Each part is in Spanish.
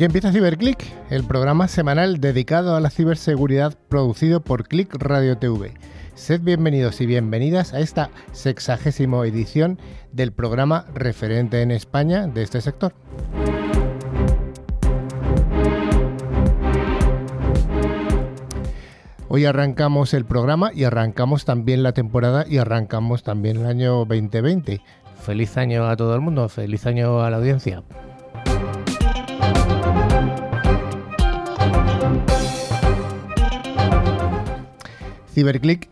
Aquí empieza CiberClick, el programa semanal dedicado a la ciberseguridad producido por Click Radio TV. Sed bienvenidos y bienvenidas a esta sexagésima edición del programa referente en España de este sector. Hoy arrancamos el programa y arrancamos también la temporada y arrancamos también el año 2020. Feliz año a todo el mundo, feliz año a la audiencia. Ciberclick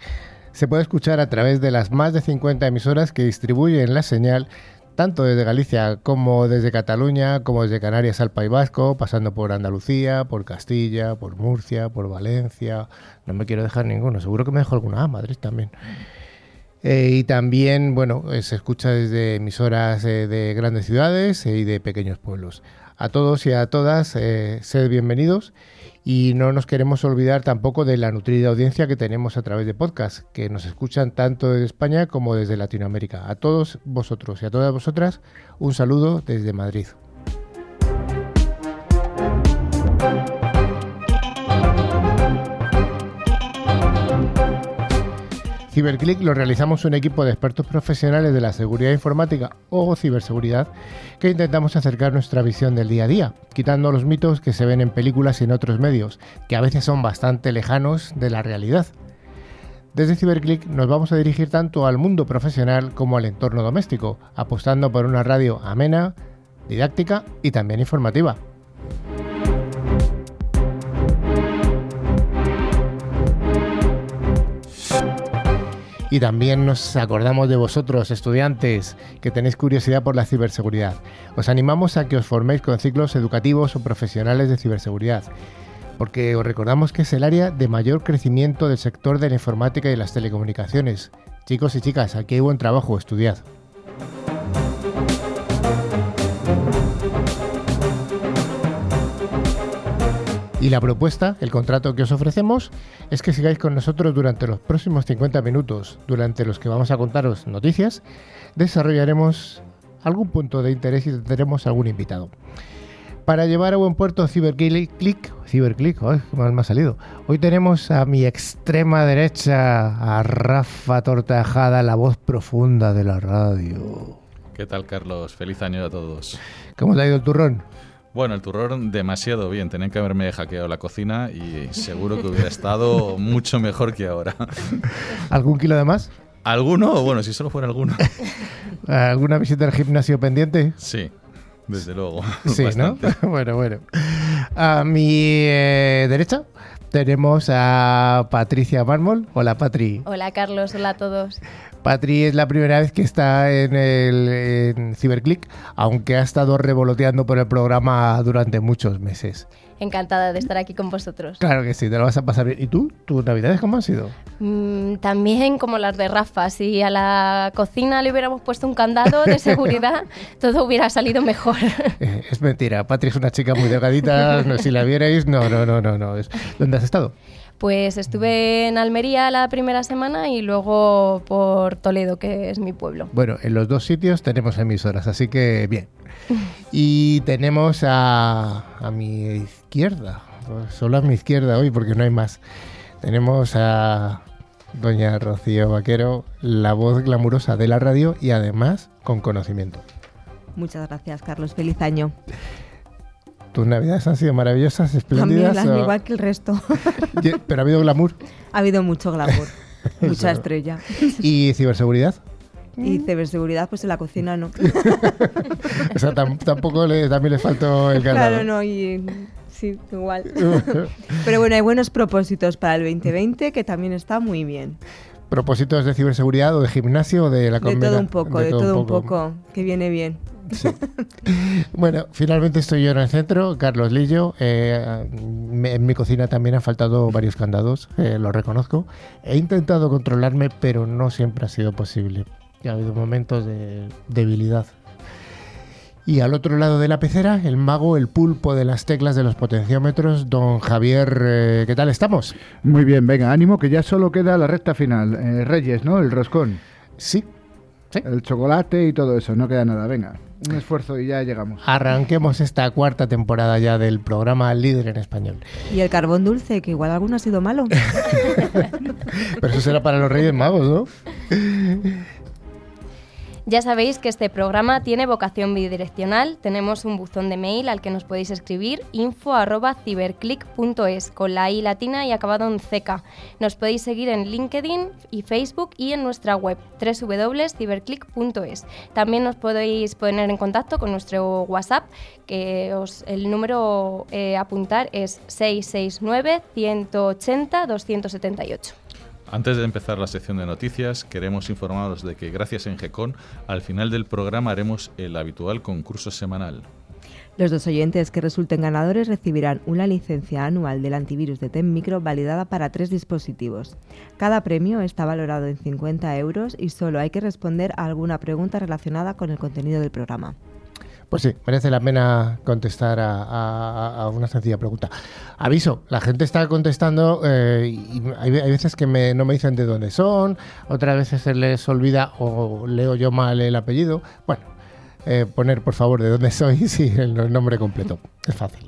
se puede escuchar a través de las más de 50 emisoras que distribuyen la señal tanto desde Galicia como desde Cataluña, como desde Canarias al País Vasco, pasando por Andalucía, por Castilla, por Murcia, por Valencia. No me quiero dejar ninguno, seguro que me dejo alguna. Ah, Madrid también. Eh, y también, bueno, eh, se escucha desde emisoras eh, de grandes ciudades y de pequeños pueblos. A todos y a todas, sed bienvenidos y no nos queremos olvidar tampoco de la nutrida audiencia que tenemos a través de podcast, que nos escuchan tanto desde España como desde Latinoamérica. A todos vosotros y a todas vosotras, un saludo desde Madrid. Ciberclick lo realizamos un equipo de expertos profesionales de la seguridad informática o ciberseguridad que intentamos acercar nuestra visión del día a día, quitando los mitos que se ven en películas y en otros medios, que a veces son bastante lejanos de la realidad. Desde Ciberclick nos vamos a dirigir tanto al mundo profesional como al entorno doméstico, apostando por una radio amena, didáctica y también informativa. Y también nos acordamos de vosotros, estudiantes, que tenéis curiosidad por la ciberseguridad. Os animamos a que os forméis con ciclos educativos o profesionales de ciberseguridad, porque os recordamos que es el área de mayor crecimiento del sector de la informática y las telecomunicaciones. Chicos y chicas, aquí hay buen trabajo, estudiad. Y la propuesta, el contrato que os ofrecemos, es que sigáis con nosotros durante los próximos 50 minutos, durante los que vamos a contaros noticias, desarrollaremos algún punto de interés y tendremos algún invitado. Para llevar a buen puerto Ciberclick, Ciberclick, ¡ay, qué mal me ha salido! Hoy tenemos a mi extrema derecha a Rafa Tortajada, la voz profunda de la radio. ¿Qué tal, Carlos? Feliz año a todos. ¿Cómo te ha ido el turrón? Bueno, el turrón demasiado bien. Tenían que haberme hackeado la cocina y seguro que hubiera estado mucho mejor que ahora. ¿Algún kilo de más? ¿Alguno? Bueno, si solo fuera alguno. ¿Alguna visita al gimnasio pendiente? Sí, desde luego. Sí, ¿no? bueno, bueno. A mi eh, derecha tenemos a Patricia Mármol. Hola, Patri. Hola, Carlos. Hola a todos. Patri es la primera vez que está en el en Ciberclick, aunque ha estado revoloteando por el programa durante muchos meses. Encantada de estar aquí con vosotros. Claro que sí, te lo vas a pasar bien. ¿Y tú? ¿Tus navidades cómo han sido? Mm, también como las de Rafa. Si a la cocina le hubiéramos puesto un candado de seguridad, todo hubiera salido mejor. Eh, es mentira. Patri es una chica muy delgadita. no, si la vierais, no, no, no, no. no. ¿Dónde has estado? Pues estuve en Almería la primera semana y luego por Toledo, que es mi pueblo. Bueno, en los dos sitios tenemos emisoras, así que bien. Y tenemos a, a mi izquierda, solo a mi izquierda hoy porque no hay más. Tenemos a doña Rocío Vaquero, la voz glamurosa de la radio y además con conocimiento. Muchas gracias, Carlos. Feliz año. ¿Tus navidades han sido maravillosas, espléndidas? También, igual que el resto. ¿Pero ha habido glamour? Ha habido mucho glamour, mucha estrella. ¿Y ciberseguridad? Y ciberseguridad, pues en la cocina no. o sea, tampoco le, también le faltó el ganado. Claro, no, y sí, igual. Pero bueno, hay buenos propósitos para el 2020 que también está muy bien. ¿Propósitos de ciberseguridad o de gimnasio o de la De todo un poco, de, todo, un poco, que viene bien. Sí. bueno, finalmente estoy yo en el centro, Carlos Lillo. Eh, en mi cocina también han faltado varios candados, eh, lo reconozco. He intentado controlarme, pero no siempre ha sido posible. Ha habido momentos de debilidad. Y al otro lado de la pecera, el mago, el pulpo de las teclas de los potenciómetros, don Javier, eh, ¿qué tal estamos? Muy bien, venga, ánimo, que ya solo queda la recta final. Reyes, ¿no? El roscón. Sí, Sí. El chocolate y todo eso, no queda nada. Venga, un esfuerzo y ya llegamos. Arranquemos esta cuarta temporada ya del programa Líder en Español. Y el carbón dulce, que igual alguno ha sido malo. Pero eso será para los Reyes Magos, ¿no? Ya sabéis que este programa tiene vocación bidireccional. Tenemos un buzón de mail al que nos podéis escribir info@ciberclick.es con la i latina y acabado en CK. Nos podéis seguir en LinkedIn y Facebook y en nuestra web www.ciberclick.es. También nos podéis poner en contacto con nuestro WhatsApp, que os, el número eh, a apuntar es 669 180 278. Antes de empezar la sección de noticias, queremos informaros de que gracias a Engecon, al final del programa haremos el habitual concurso semanal. Los dos oyentes que resulten ganadores recibirán una licencia anual del antivirus de TEM Micro validada para tres dispositivos. Cada premio está valorado en 50 euros y solo hay que responder a alguna pregunta relacionada con el contenido del programa. Pues sí, merece la pena contestar a, una sencilla pregunta. Aviso, la gente está contestando eh, y hay, veces que me- no me dicen de dónde son, otras veces se les olvida o leo yo mal el apellido. Bueno, eh, poner por favor de dónde sois y el nombre completo. Es fácil.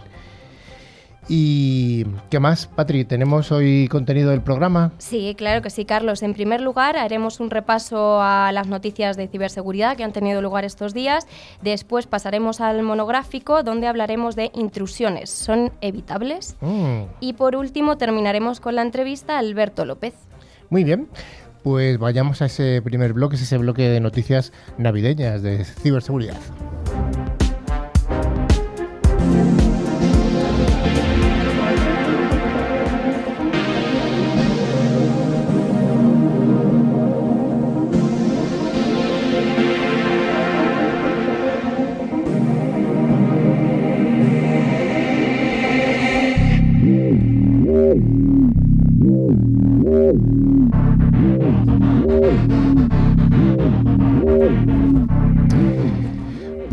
¿Y qué más, Patri? ¿Tenemos hoy contenido del programa? Sí, claro que sí, Carlos. En primer lugar, haremos un repaso a las noticias de ciberseguridad que han tenido lugar estos días. Después pasaremos al monográfico, donde hablaremos de intrusiones. ¿Son evitables? Mm, Y por último, terminaremos con la entrevista a Alberto López. muy bien. Pues vayamos a ese primer bloque, es ese bloque de noticias navideñas de ciberseguridad.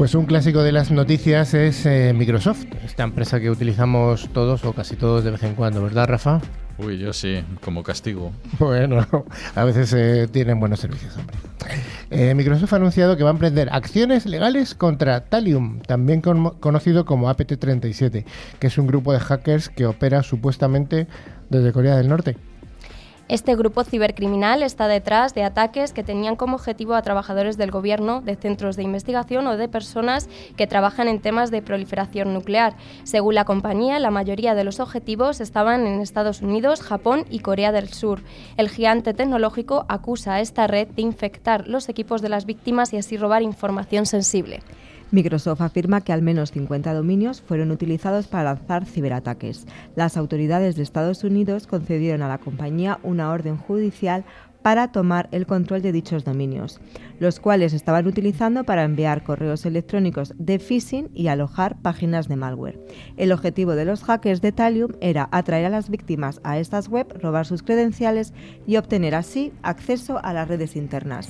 Pues un clásico de las noticias es eh, Microsoft, esta empresa que utilizamos todos o casi todos de vez en cuando, ¿verdad, Rafa? Uy, yo sí, como castigo. Bueno, a veces eh, tienen buenos servicios, hombre. Eh, Microsoft ha anunciado que va a emprender acciones legales contra Talium, también con- conocido como APT-37, que es un grupo de hackers que opera supuestamente desde Corea del Norte. Este grupo cibercriminal está detrás de ataques que tenían como objetivo a trabajadores del gobierno, de centros de investigación o de personas que trabajan en temas de proliferación nuclear. Según la compañía, la mayoría de los objetivos estaban en Estados Unidos, Japón y Corea del Sur. El gigante tecnológico acusa a esta red de infectar los equipos de las víctimas y así robar información sensible. Microsoft afirma que al menos 50 dominios fueron utilizados para lanzar ciberataques. Las autoridades de Estados Unidos concedieron a la compañía una orden judicial para tomar el control de dichos dominios, los cuales estaban utilizando para enviar correos electrónicos de phishing y alojar páginas de malware. El objetivo de los hackers de Talium era atraer a las víctimas a estas web, robar sus credenciales y obtener así acceso a las redes internas.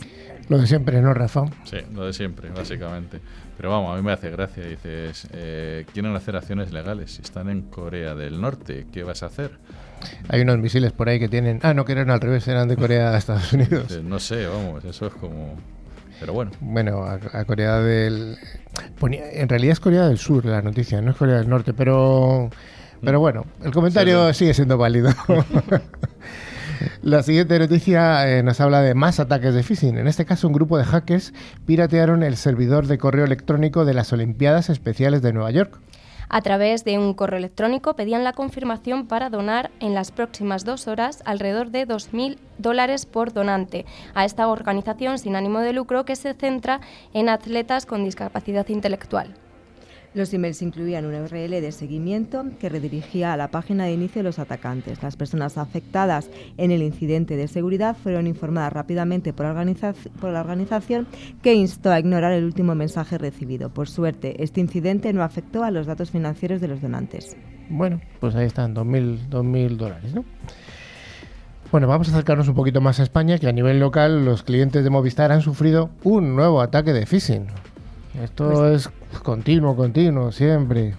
Lo de siempre, ¿no, Rafa? Sí, lo de siempre, básicamente. Pero vamos, a mí me hace gracia. Dices, eh, quieren hacer acciones legales. Si están en Corea del Norte, ¿qué vas a hacer? Hay unos misiles por ahí que tienen... Ah, no, que eran al revés, eran de Corea a Estados Unidos. Dices, no sé, vamos, eso es como... Pero bueno, Bueno, a, a Corea del... ponía- en realidad es Corea del Sur la noticia, no es Corea del Norte, pero... Pero bueno, el comentario sigue siendo válido. La siguiente noticia eh, nos habla de más ataques de phishing. En este caso, un grupo de hackers piratearon el servidor de correo electrónico de las Olimpiadas Especiales de Nueva York. A través de un correo electrónico pedían la confirmación para donar en las próximas dos horas alrededor de 2.000 dólares por donante a esta organización sin ánimo de lucro que se centra en atletas con discapacidad intelectual. Los emails incluían una URL de seguimiento que redirigía a la página de inicio de los atacantes. Las personas afectadas en el incidente de seguridad fueron informadas rápidamente por, organiza- por la organización que instó a ignorar el último mensaje recibido. Por suerte, este incidente no afectó a los datos financieros de los donantes. Bueno, pues ahí están, 2.000 2.000 dólares, ¿no? Bueno, vamos a acercarnos un poquito más a España, que a nivel local los clientes de Movistar han sufrido un nuevo ataque de phishing. Esto es continuo, continuo, siempre.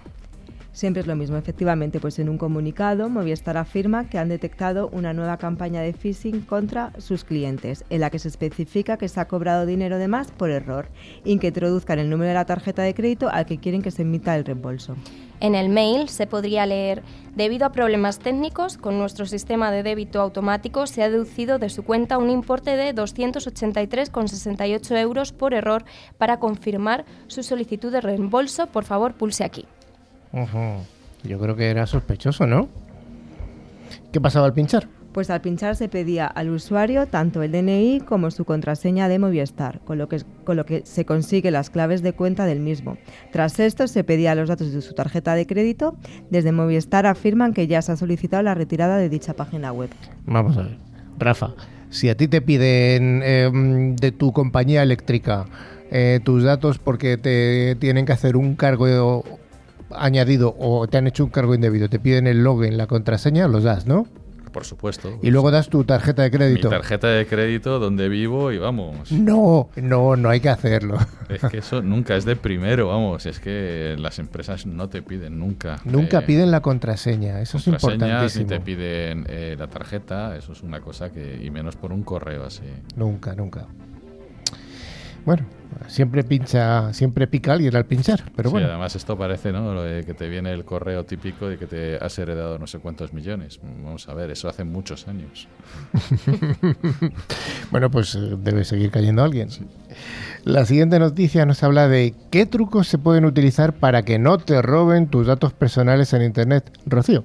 Siempre es lo mismo, efectivamente, pues en un comunicado Movistar afirma que han detectado una nueva campaña de phishing contra sus clientes, en la que se especifica que se ha cobrado dinero de más por error y que introduzcan el número de la tarjeta de crédito al que quieren que se emita el reembolso. En el mail se podría leer, debido a problemas técnicos, con nuestro sistema de débito automático se ha deducido de su cuenta un importe de 283,68 euros por error para confirmar su solicitud de reembolso. Por favor, pulse aquí. Yo creo que era sospechoso, ¿no? ¿Qué pasaba al pinchar? Pues al pinchar se pedía al usuario tanto el DNI como su contraseña de Movistar, con lo que, con lo que se consigue las claves de cuenta del mismo. Tras esto se pedía los datos de su tarjeta de crédito. Desde Movistar afirman que ya se ha solicitado la retirada de dicha página web. Vamos a ver. Rafa, si a ti te piden eh, de tu compañía eléctrica eh, tus datos porque te tienen que hacer un cargo añadido o te han hecho un cargo indebido, te piden el login, la contraseña, los das, ¿no? Por supuesto. Y luego das tu tarjeta de mi crédito. tarjeta de crédito, donde vivo y vamos. No, no, no hay que hacerlo. Es que eso nunca es de primero, vamos. Es que las empresas no te piden nunca. Nunca eh, piden la contraseña, eso es importantísimo. Ni te piden eh, la tarjeta, eso es una cosa que. Y menos por un correo así. Nunca, nunca. Bueno, siempre pincha, siempre pica alguien al pinchar, pero Sí, bueno. además esto parece, ¿no? Lo de que te viene el correo típico de que te has heredado no sé cuántos millones. Vamos a ver, eso hace muchos años. Bueno, pues eh, debe seguir cayendo alguien. La siguiente noticia nos habla de qué trucos se pueden utilizar para que no te roben tus datos personales en Internet. Rocío.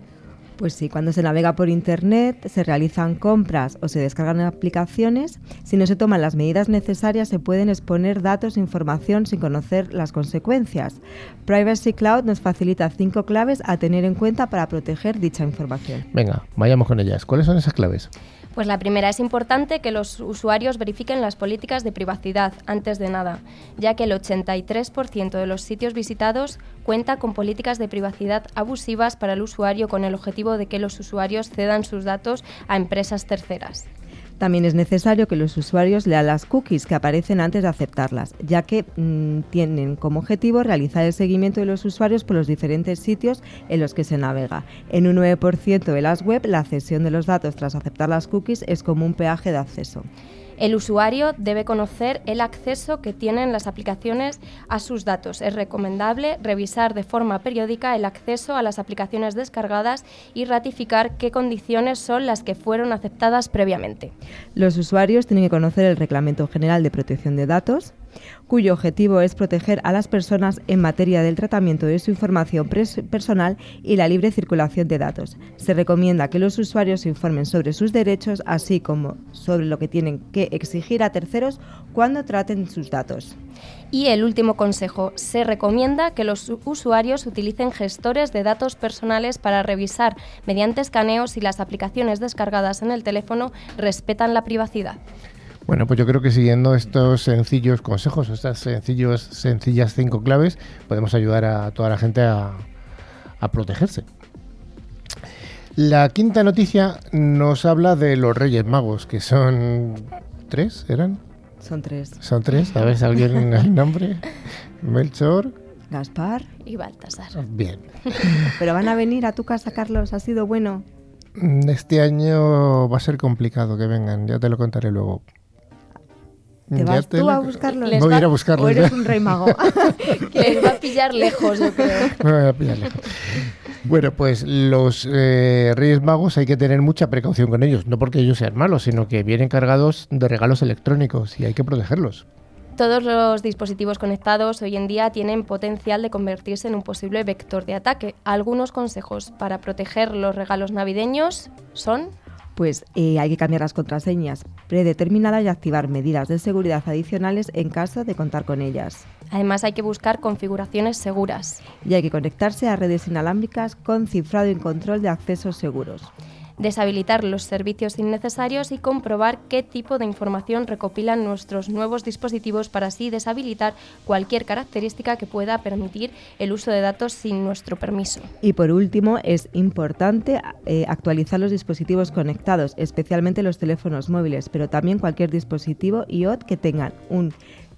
Pues sí, cuando se navega por Internet, se realizan compras o se descargan aplicaciones, si no se toman las medidas necesarias se pueden exponer datos e información sin conocer las consecuencias. Privacy Cloud nos facilita cinco claves a tener en cuenta para proteger dicha información. Venga, vayamos con ellas. ¿Cuáles son esas claves? Pues la primera es importante que los usuarios verifiquen las políticas de privacidad antes de nada, ya que el 83% de los sitios visitados cuenta con políticas de privacidad abusivas para el usuario con el objetivo de que los usuarios cedan sus datos a empresas terceras. También es necesario que los usuarios lean las cookies que aparecen antes de aceptarlas, ya que mm, tienen como objetivo realizar el seguimiento de los usuarios por los diferentes sitios en los que se navega. En un 9% de las web, la cesión de los datos tras aceptar las cookies es como un peaje de acceso. El usuario debe conocer el acceso que tienen las aplicaciones a sus datos. Es recomendable revisar de forma periódica el acceso a las aplicaciones descargadas y ratificar qué condiciones son las que fueron aceptadas previamente. Los usuarios tienen que conocer el Reglamento General de Protección de Datos, cuyo objetivo es proteger a las personas en materia del tratamiento de su información personal y la libre circulación de datos. Se recomienda que los usuarios informen sobre sus derechos, así como sobre lo que tienen que exigir a terceros cuando traten sus datos. Y el último consejo, se recomienda que los usuarios utilicen gestores de datos personales para revisar mediante escaneos si las aplicaciones descargadas en el teléfono respetan la privacidad. Bueno, pues yo creo que siguiendo estos sencillos consejos, estas sencillos, sencillas cinco claves, podemos ayudar a toda la gente a, a protegerse. La quinta noticia nos habla de los Reyes Magos, que son tres, ¿eran? Son tres. Son tres, ¿sabes alguien el nombre? Melchor. Gaspar. Y Baltasar. Bien. Pero van a venir a tu casa, Carlos. ¿Ha sido bueno? Este año va a ser complicado que vengan, ya te lo contaré luego. ¿Te Ya vas te tú a buscarlos? Les Voy a ir a va- buscarlos. ¿O eres ya. un rey mago? Que les va a pillar lejos, yo creo. Me voy a pillar lejos. Bueno, pues los eh, Reyes Magos hay que tener mucha precaución con ellos, no porque ellos sean malos, sino que vienen cargados de regalos electrónicos y hay que protegerlos. Todos los dispositivos conectados hoy en día tienen potencial de convertirse en un posible vector de ataque. Algunos consejos para proteger los regalos navideños son Pues eh, hay que cambiar las contraseñas predeterminadas y activar medidas de seguridad adicionales en caso de contar con ellas. Además hay que buscar configuraciones seguras. Y hay que conectarse a redes inalámbricas con cifrado y control de accesos seguros. Deshabilitar los servicios innecesarios y comprobar qué tipo de información recopilan nuestros nuevos dispositivos para así deshabilitar cualquier característica que pueda permitir el uso de datos sin nuestro permiso. Y por último, es importante eh, actualizar los dispositivos conectados, especialmente los teléfonos móviles, pero también cualquier dispositivo IoT que tengan un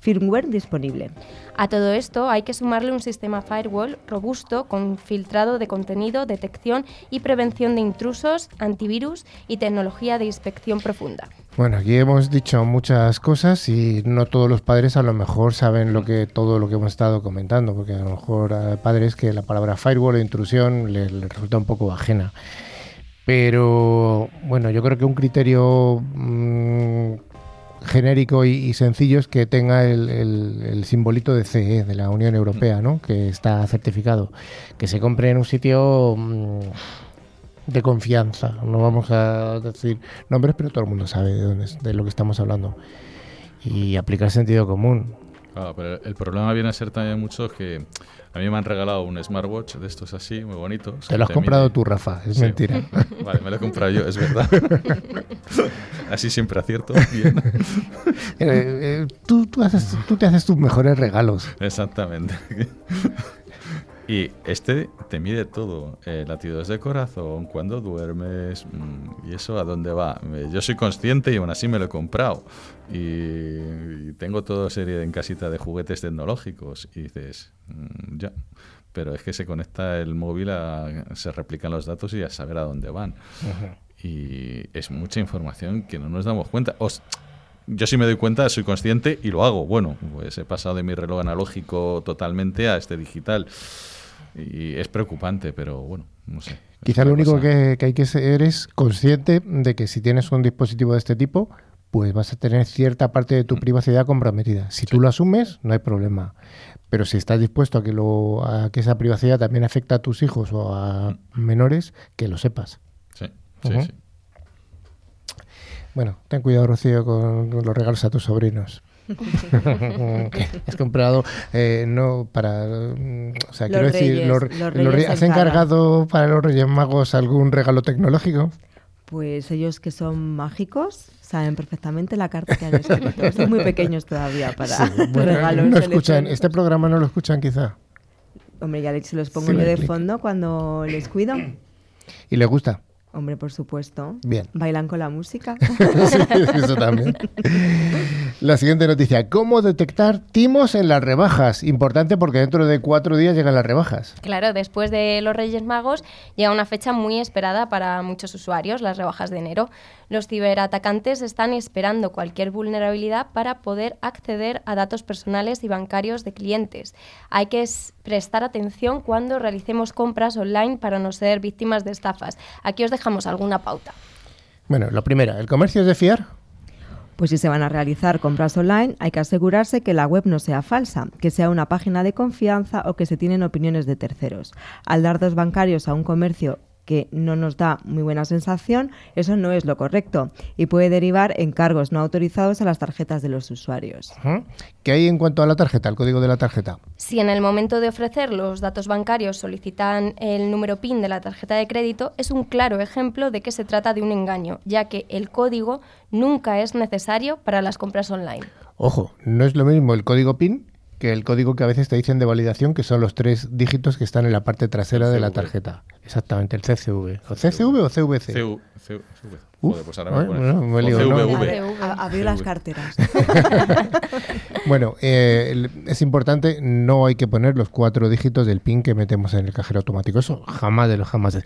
firmware disponible. A todo esto hay que sumarle un sistema firewall robusto con filtrado de contenido, detección y prevención de intrusos, antivirus y tecnología de inspección profunda. Bueno, aquí hemos dicho muchas cosas y no todos los padres a lo mejor saben lo que todo lo que hemos estado comentando, porque a lo mejor hay padres que la palabra firewall o intrusión les, resulta un poco ajena. Pero bueno, yo creo que un criterio mm, genérico y, sencillo es que tenga el, simbolito de CE, de la Unión Europea, ¿no? que está certificado. Que se compre en un sitio mm, de confianza. No vamos a decir nombres, pero todo el mundo sabe de, dónde, de lo que estamos hablando. Y aplicar sentido común. Claro, pero el problema viene a ser también mucho que a mí me han regalado un smartwatch de estos así, muy bonitos. Te lo has comprado tú, Rafa, es mentira. Vale, me lo he comprado yo, es verdad. así siempre acierto. Eh, eh, tú, tú, haces, tú te haces tus mejores regalos. Exactamente. Y este te mide todo, eh, latidos de corazón, cuando duermes, mm, y eso a dónde va. Yo soy consciente y aún así me lo he comprado. Y, tengo toda serie en casita de juguetes tecnológicos. Y dices, mm, ya. Pero es que se conecta el móvil, se replican los datos y a saber a dónde van. Y es mucha información que no nos damos cuenta. yo sí me doy cuenta, soy consciente y lo hago. Bueno, pues he pasado de mi reloj analógico totalmente a este digital. Y es preocupante, pero bueno, no sé. Quizá lo único que, hay que ser es consciente de que si tienes un dispositivo de este tipo, pues vas a tener cierta parte de tu mm. privacidad comprometida. Si tú lo asumes, no hay problema. Pero si estás dispuesto a que, lo, a que esa privacidad también afecte a tus hijos o a mm. menores, que lo sepas. Sí, sí, sí. Bueno, ten cuidado, Rocío, con los regalos a tus sobrinos. has comprado eh, no para o sea quiero decir ¿has encargado para los Reyes Magos algún regalo tecnológico? Pues ellos que son mágicos saben perfectamente la carta que han escrito. Son muy pequeños todavía para regalos. No escuchan, este programa no lo escuchan quizá. Hombre, ya se los pongo yo de fondo cuando les cuido. ¿Y les gusta? Hombre, por supuesto. Bien. ¿Bailan con la música? sí, eso también. La siguiente noticia. ¿Cómo detectar timos en las rebajas? Importante porque dentro de cuatro días llegan las rebajas. Claro, después de los Reyes Magos llega una fecha muy esperada para muchos usuarios, las rebajas de enero. Los ciberatacantes están esperando cualquier vulnerabilidad para poder acceder a datos personales y bancarios de clientes. Hay que prestar atención cuando realicemos compras online para no ser víctimas de estafas. Aquí os dejamos alguna pauta. Bueno, lo primero, ¿el comercio es de fiar? Pues si se van a realizar compras online, hay que asegurarse que la web no sea falsa, que sea una página de confianza o que se tienen opiniones de terceros. Al dar dos bancarios a un comercio que no nos da muy buena sensación, eso no es lo correcto y puede derivar en cargos no autorizados a las tarjetas de los usuarios. ¿Qué hay en cuanto a la tarjeta, el código de la tarjeta? Si en el momento de ofrecer los datos bancarios solicitan el número PIN de la tarjeta de crédito, es un claro ejemplo de que se trata de un engaño, ya que el código nunca es necesario para las compras online. Ojo, no es lo mismo el código PIN que el código que a veces te dicen de validación, que son los tres dígitos que están en la parte trasera de la tarjeta. Exactamente, el CCV. ¿O CCV o CVC? CVC. pues ahora me Abrir las carteras. bueno, eh, es importante, no hay que poner los cuatro dígitos del PIN que metemos en el cajero automático. Eso jamás de los jamás.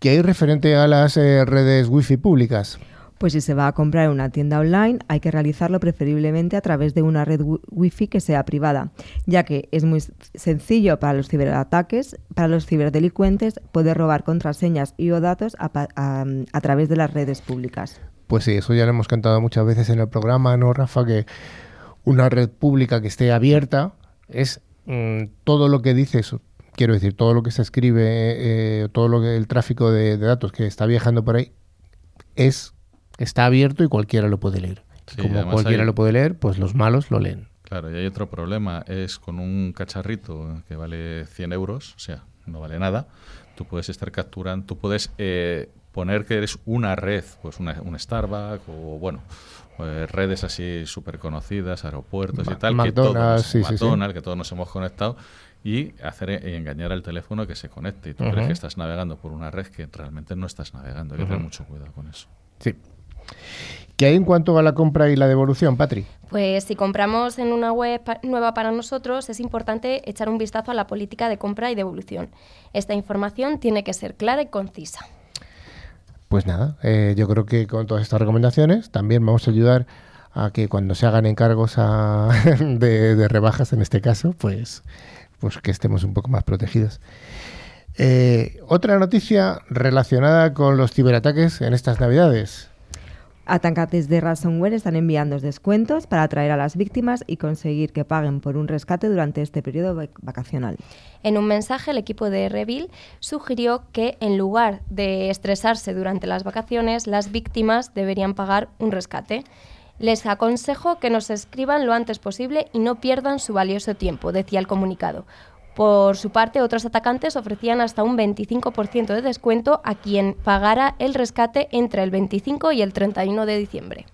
¿Qué hay referente a las eh, redes wifi públicas? Pues si se va a comprar en una tienda online, hay que realizarlo preferiblemente a través de una red Wi-Fi que sea privada, ya que es muy sencillo para los ciberataques, para los ciberdelincuentes, poder robar contraseñas y o datos a, través de las redes públicas. Pues sí, eso ya lo hemos contado muchas veces en el programa, ¿no, Rafa? Que una red pública que esté abierta es mm, todo lo que dice eso. Quiero decir, todo lo que se escribe, eh, todo lo que el tráfico de datos que está viajando por ahí es está abierto y cualquiera lo puede leer. Como cualquiera lo puede leer, pues los malos lo leen. Claro, y hay otro problema, es con un cacharrito que vale 100 euros, o sea, no vale nada, tú puedes estar capturando, tú puedes eh, poner que eres una red, pues una, un Starbucks o bueno, eh, redes así súper conocidas, aeropuertos y tal, que todos, que todos nos hemos conectado y hacer y engañar al teléfono que se conecte. Y tú crees que estás navegando por una red que realmente no estás navegando. Hay que tener mucho cuidado con eso. Sí. ¿Qué hay en cuanto a la compra y la devolución, Patri? Pues si compramos en una web pa- nueva para nosotros, es importante echar un vistazo a la política de compra y devolución. Esta información tiene que ser clara y concisa. Pues nada, eh, yo creo que con todas estas recomendaciones también vamos a ayudar a que cuando se hagan encargos a- de, de rebajas en este caso, pues, pues que estemos un poco más protegidos. Eh, otra noticia relacionada con los ciberataques en estas navidades. Atacantes de ransomware están enviando descuentos para atraer a las víctimas y conseguir que paguen por un rescate durante este periodo vac- vacacional. En un mensaje, el equipo de Revil sugirió que en lugar de estresarse durante las vacaciones, las víctimas deberían pagar un rescate. Les aconsejo que nos escriban lo antes posible y no pierdan su valioso tiempo, decía el comunicado. Por su parte, otros atacantes ofrecían hasta un 25% de descuento a quien pagara el rescate entre el 25 y el 31 de diciembre.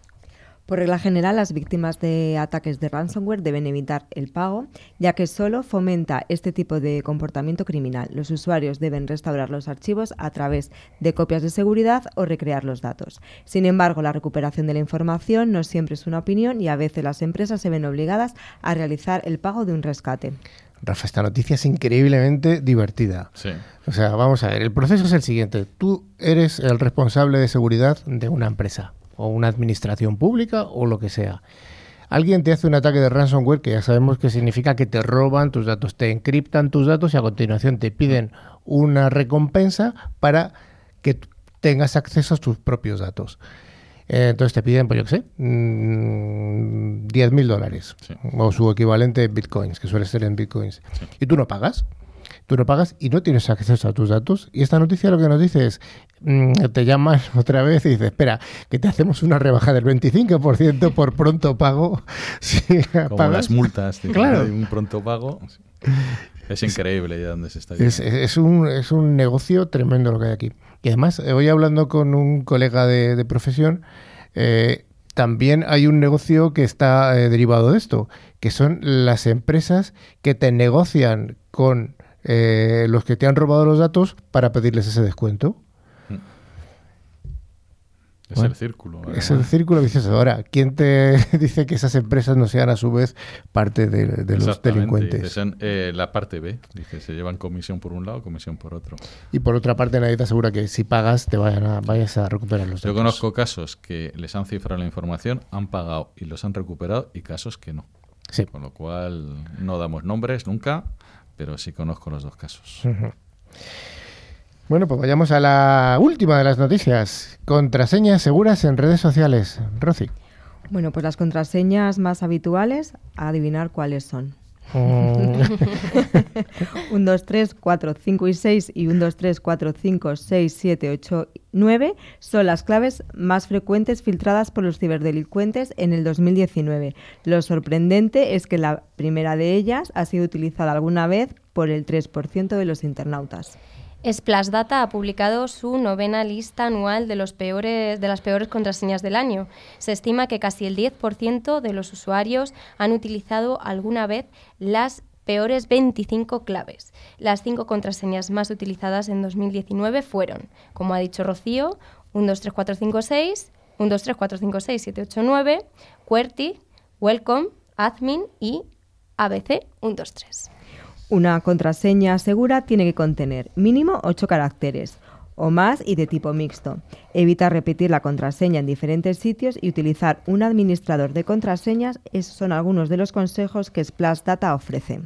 Por regla general, las víctimas de ataques de ransomware deben evitar el pago, ya que solo fomenta este tipo de comportamiento criminal. Los usuarios deben restaurar los archivos a través de copias de seguridad o recrear los datos. Sin embargo, la recuperación de la información no siempre es una opinión y a veces las empresas se ven obligadas a realizar el pago de un rescate. Rafa, esta noticia es increíblemente divertida. Sí. O sea, vamos a ver, el proceso es el siguiente. Tú eres el responsable de seguridad de una empresa o una administración pública o lo que sea. Alguien te hace un ataque de ransomware que ya sabemos que significa que te roban tus datos, te encriptan tus datos y a continuación te piden una recompensa para que tengas acceso a tus propios datos. Eh, Entonces te piden, pues yo qué sé, mm, 10 mil dólares Sí. o su equivalente en bitcoins, que suele ser en bitcoins. Y tú no pagas. Tú no pagas y no tienes acceso a tus datos. Y esta noticia lo que nos dice es, mm, te llaman otra vez y dices, espera, que te hacemos una rebaja del 25% por pronto pago. Si Como pagas. las multas de Claro. hay un pronto pago. Es increíble ya dónde se está Es, es un, es un negocio tremendo lo que hay aquí. Y además, eh, hoy hablando con un colega de, de profesión, eh, también hay un negocio que está eh, derivado de esto, que son las empresas que te negocian con eh, los que te han robado los datos para pedirles ese descuento. Es Bueno, el círculo. Es el círculo vicioso. Ahora, ¿quién te dice que esas empresas no sean a su vez parte de, de los delincuentes? eh, la parte B, dice, se llevan comisión por un lado, comisión por otro. Y por otra parte, nadie te asegura que si pagas te vayan a, vayas a recuperar los Yo datos. conozco casos que les han cifrado la información, han pagado y los han recuperado y casos que no. Sí. Con lo cual no damos nombres nunca, pero sí conozco los dos casos. Ujú. Bueno, pues vayamos a la última de las noticias. Contraseñas seguras en redes sociales. Rosy. Bueno, pues las contraseñas más habituales, a adivinar cuáles son. Mm, 1, 2, 3, 4, 5 y 6 y 1, 2, 3, 4, 5, 6, 7, 8, 9 son las claves más frecuentes filtradas por los ciberdelincuentes en el 2019. Lo sorprendente es que la primera de ellas ha sido utilizada alguna vez por el 3% de los internautas. Splash Data ha publicado su novena lista anual de, los peores, de las peores contraseñas del año. Se estima que casi el 10% de los usuarios han utilizado alguna vez las peores 25 claves. Las cinco contraseñas más utilizadas en 2019 fueron, como ha dicho Rocío, 123456, 123456, 789, QWERTY, Welcome, Admin y ABC 123. Una contraseña segura tiene que contener mínimo 8 caracteres o más y de tipo mixto. Evita repetir la contraseña en diferentes sitios y utilizar un administrador de contraseñas. Esos son algunos de los consejos que Splash Data ofrece.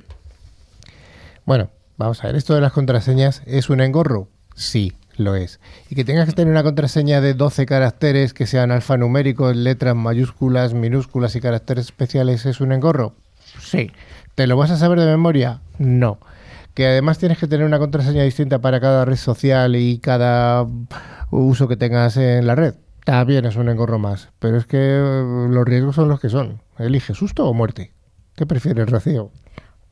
Bueno, vamos a ver. ¿Esto de las contraseñas es un engorro? Sí, lo es. ¿Y que tengas que tener una contraseña de 12 caracteres que sean alfanuméricos, letras mayúsculas, minúsculas y caracteres especiales es un engorro? Sí. ¿Te lo vas a saber de memoria? No. ¿Que además tienes que tener una contraseña distinta para cada red social y cada uso que tengas en la red? También es un engorro más. Pero es que eh, los riesgos son los que son. Elige susto o muerte. ¿Qué prefieres, Rocío?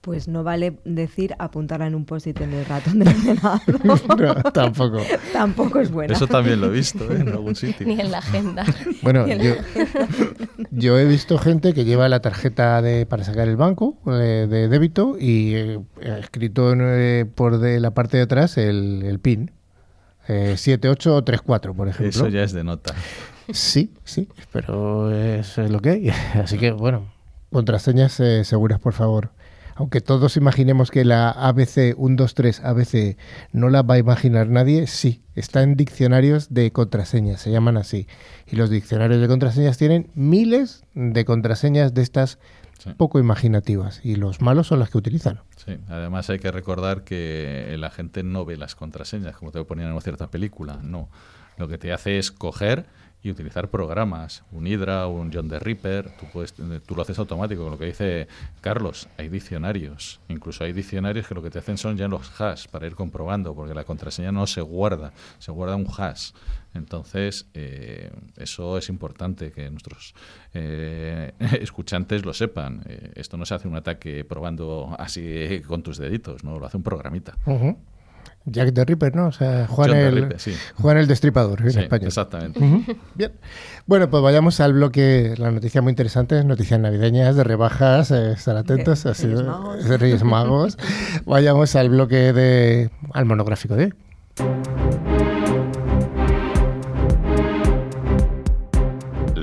Pues no vale decir apuntarla en un post-it en el ratón del ordenador. No, tampoco. Tampoco es buena. Eso también lo he visto ¿eh? en algún sitio. Ni en la agenda. Bueno, yo, he visto gente que lleva la tarjeta de, para sacar el banco de, de débito y eh, ha escrito en, eh, por de la parte de atrás el, el PIN. Eh, 7834, por ejemplo. Eso ya es de nota. Sí, sí, pero es lo que hay. Así que, bueno, contraseñas eh, seguras, por favor. Aunque todos imaginemos que la ABC 123 ABC no la va a imaginar nadie, sí, está en diccionarios de contraseñas, se llaman así. Y los diccionarios de contraseñas tienen miles de contraseñas de estas Sí. poco imaginativas y los malos son las que utilizan. Sí, además hay que recordar que la gente no ve las contraseñas, como te ponían en una cierta película. No. Lo que te hace es coger y utilizar programas, un Hydra, un John the Ripper, tú, puedes, tú lo haces automático, con lo que dice Carlos, hay diccionarios, incluso hay diccionarios que lo que te hacen son ya los hash para ir comprobando, porque la contraseña no se guarda, se guarda un hash. Entonces, eh, eso es importante que nuestros eh, escuchantes lo sepan. Eh, esto no se hace un ataque probando así con tus deditos, no, lo hace un programita. Jack the Ripper, ¿no? O sea, Juan, John the el, Ripper, sí. Juan el Destripador en Sí, español. exactamente. Bien. Bueno, pues vayamos al bloque, la noticia muy interesante, noticias navideñas, de rebajas, eh, estar atentos, De así, Reyes Magos. de Reyes Magos. vayamos al bloque de, al monográfico de hoy.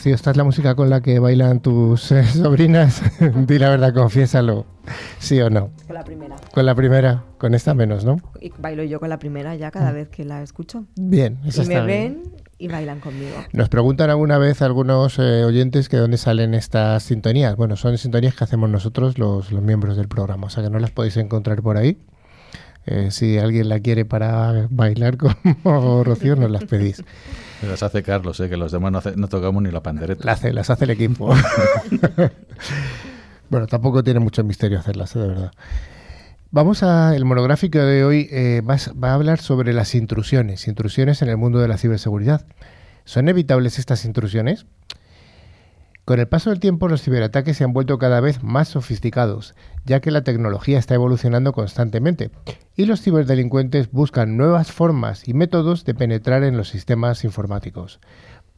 Rocío, ¿esta es la música con la que bailan tus eh, sobrinas? Di la verdad, confiésalo. ¿Sí o no? Con la primera. Con la primera, con esta menos, ¿no? Y bailo yo con la primera ya cada vez que la escucho. Bien, eso Y me bien. ven y bailan conmigo. Nos preguntan alguna vez algunos eh, oyentes que dónde salen estas sintonías. Bueno, son sintonías que hacemos nosotros, los, los miembros del programa, o sea que no las podéis encontrar por ahí. Eh, si alguien la quiere para bailar como Rocío, nos las pedís. Las hace Carlos, ¿eh? que los demás no, hace- no tocamos ni la pandereta. Las hace, las hace el equipo. bueno, tampoco tiene mucho misterio hacerlas, eh, de verdad. Vamos a el monográfico de hoy eh, va a hablar sobre las intrusiones, intrusiones en el mundo de la ciberseguridad. ¿Son evitables estas intrusiones? Con el paso del tiempo, los ciberataques se han vuelto cada vez más sofisticados, ya que la tecnología está evolucionando constantemente y los ciberdelincuentes buscan nuevas formas y métodos de penetrar en los sistemas informáticos,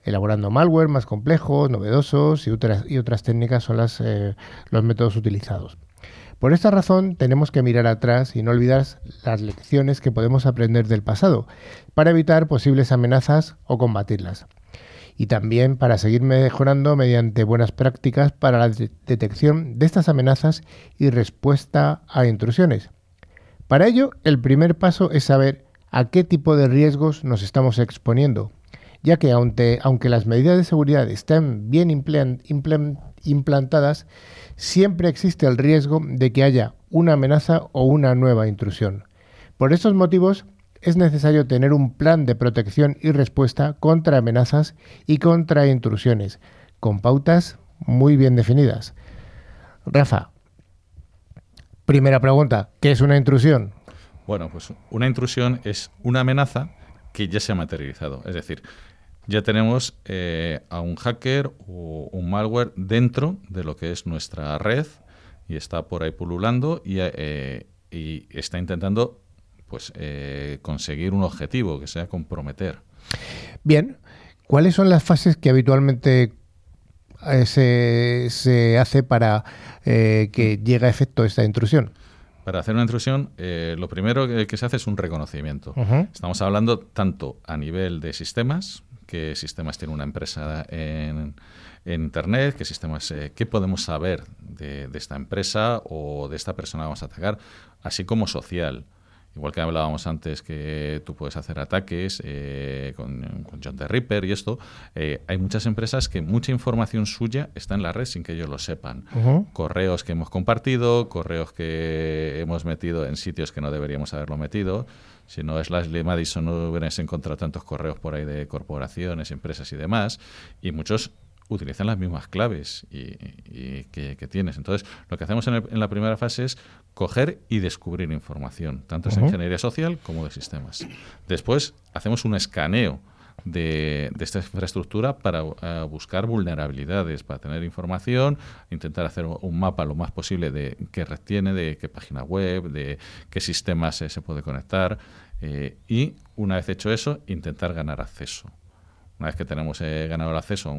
elaborando malware más complejos, novedosos y otras, y otras técnicas son las, eh, los métodos utilizados. Por esta razón, tenemos que mirar atrás y no olvidar las lecciones que podemos aprender del pasado para evitar posibles amenazas o combatirlas y también para seguir mejorando mediante buenas prácticas para la de- detección de estas amenazas y respuesta a intrusiones. Para ello, el primer paso es saber a qué tipo de riesgos nos estamos exponiendo, ya que aunque, las medidas de seguridad estén bien implan- implan- implantadas, siempre existe el riesgo de que haya una amenaza o una nueva intrusión. Por estos motivos, es necesario tener un plan de protección y respuesta contra amenazas y contra intrusiones, con pautas muy bien definidas. Rafa, primera pregunta, ¿qué es una intrusión? Bueno, pues una intrusión es una amenaza que ya se ha materializado. Es decir, ya tenemos eh, a un hacker o un malware dentro de lo que es nuestra red y está por ahí pululando y, eh, y está intentando pues eh, conseguir un objetivo que sea comprometer. Bien, ¿cuáles son las fases que habitualmente eh, se, se hace para eh, que llegue a efecto esta intrusión? Para hacer una intrusión, eh, lo primero que, que se hace es un reconocimiento. Estamos hablando tanto a nivel de sistemas, qué sistemas tiene una empresa en, en Internet, qué sistemas, eh, qué podemos saber de, de esta empresa o de esta persona que vamos a atacar, así como social. Igual que hablábamos antes que tú puedes hacer ataques eh, con, John the Ripper y esto, eh, hay muchas empresas que mucha información suya está en la red sin que ellos lo sepan. Correos que hemos compartido, correos que hemos metido en sitios que no deberíamos haberlo metido. Si no es Leslie Madison, no hubieras encontrado tantos correos por ahí de corporaciones, empresas y demás. Y muchos utilizan las mismas claves y, que, tienes. Entonces, lo que hacemos en, la primera fase es coger y descubrir información, tanto de ingeniería social como de sistemas. Después, hacemos un escaneo de, esta infraestructura para eh, buscar vulnerabilidades, para tener información, intentar hacer un mapa lo más posible de qué red tiene, de qué página web, de qué sistemas se puede conectar. Eh, y una vez hecho eso, intentar ganar acceso. Una vez que tenemos eh, ganado el acceso,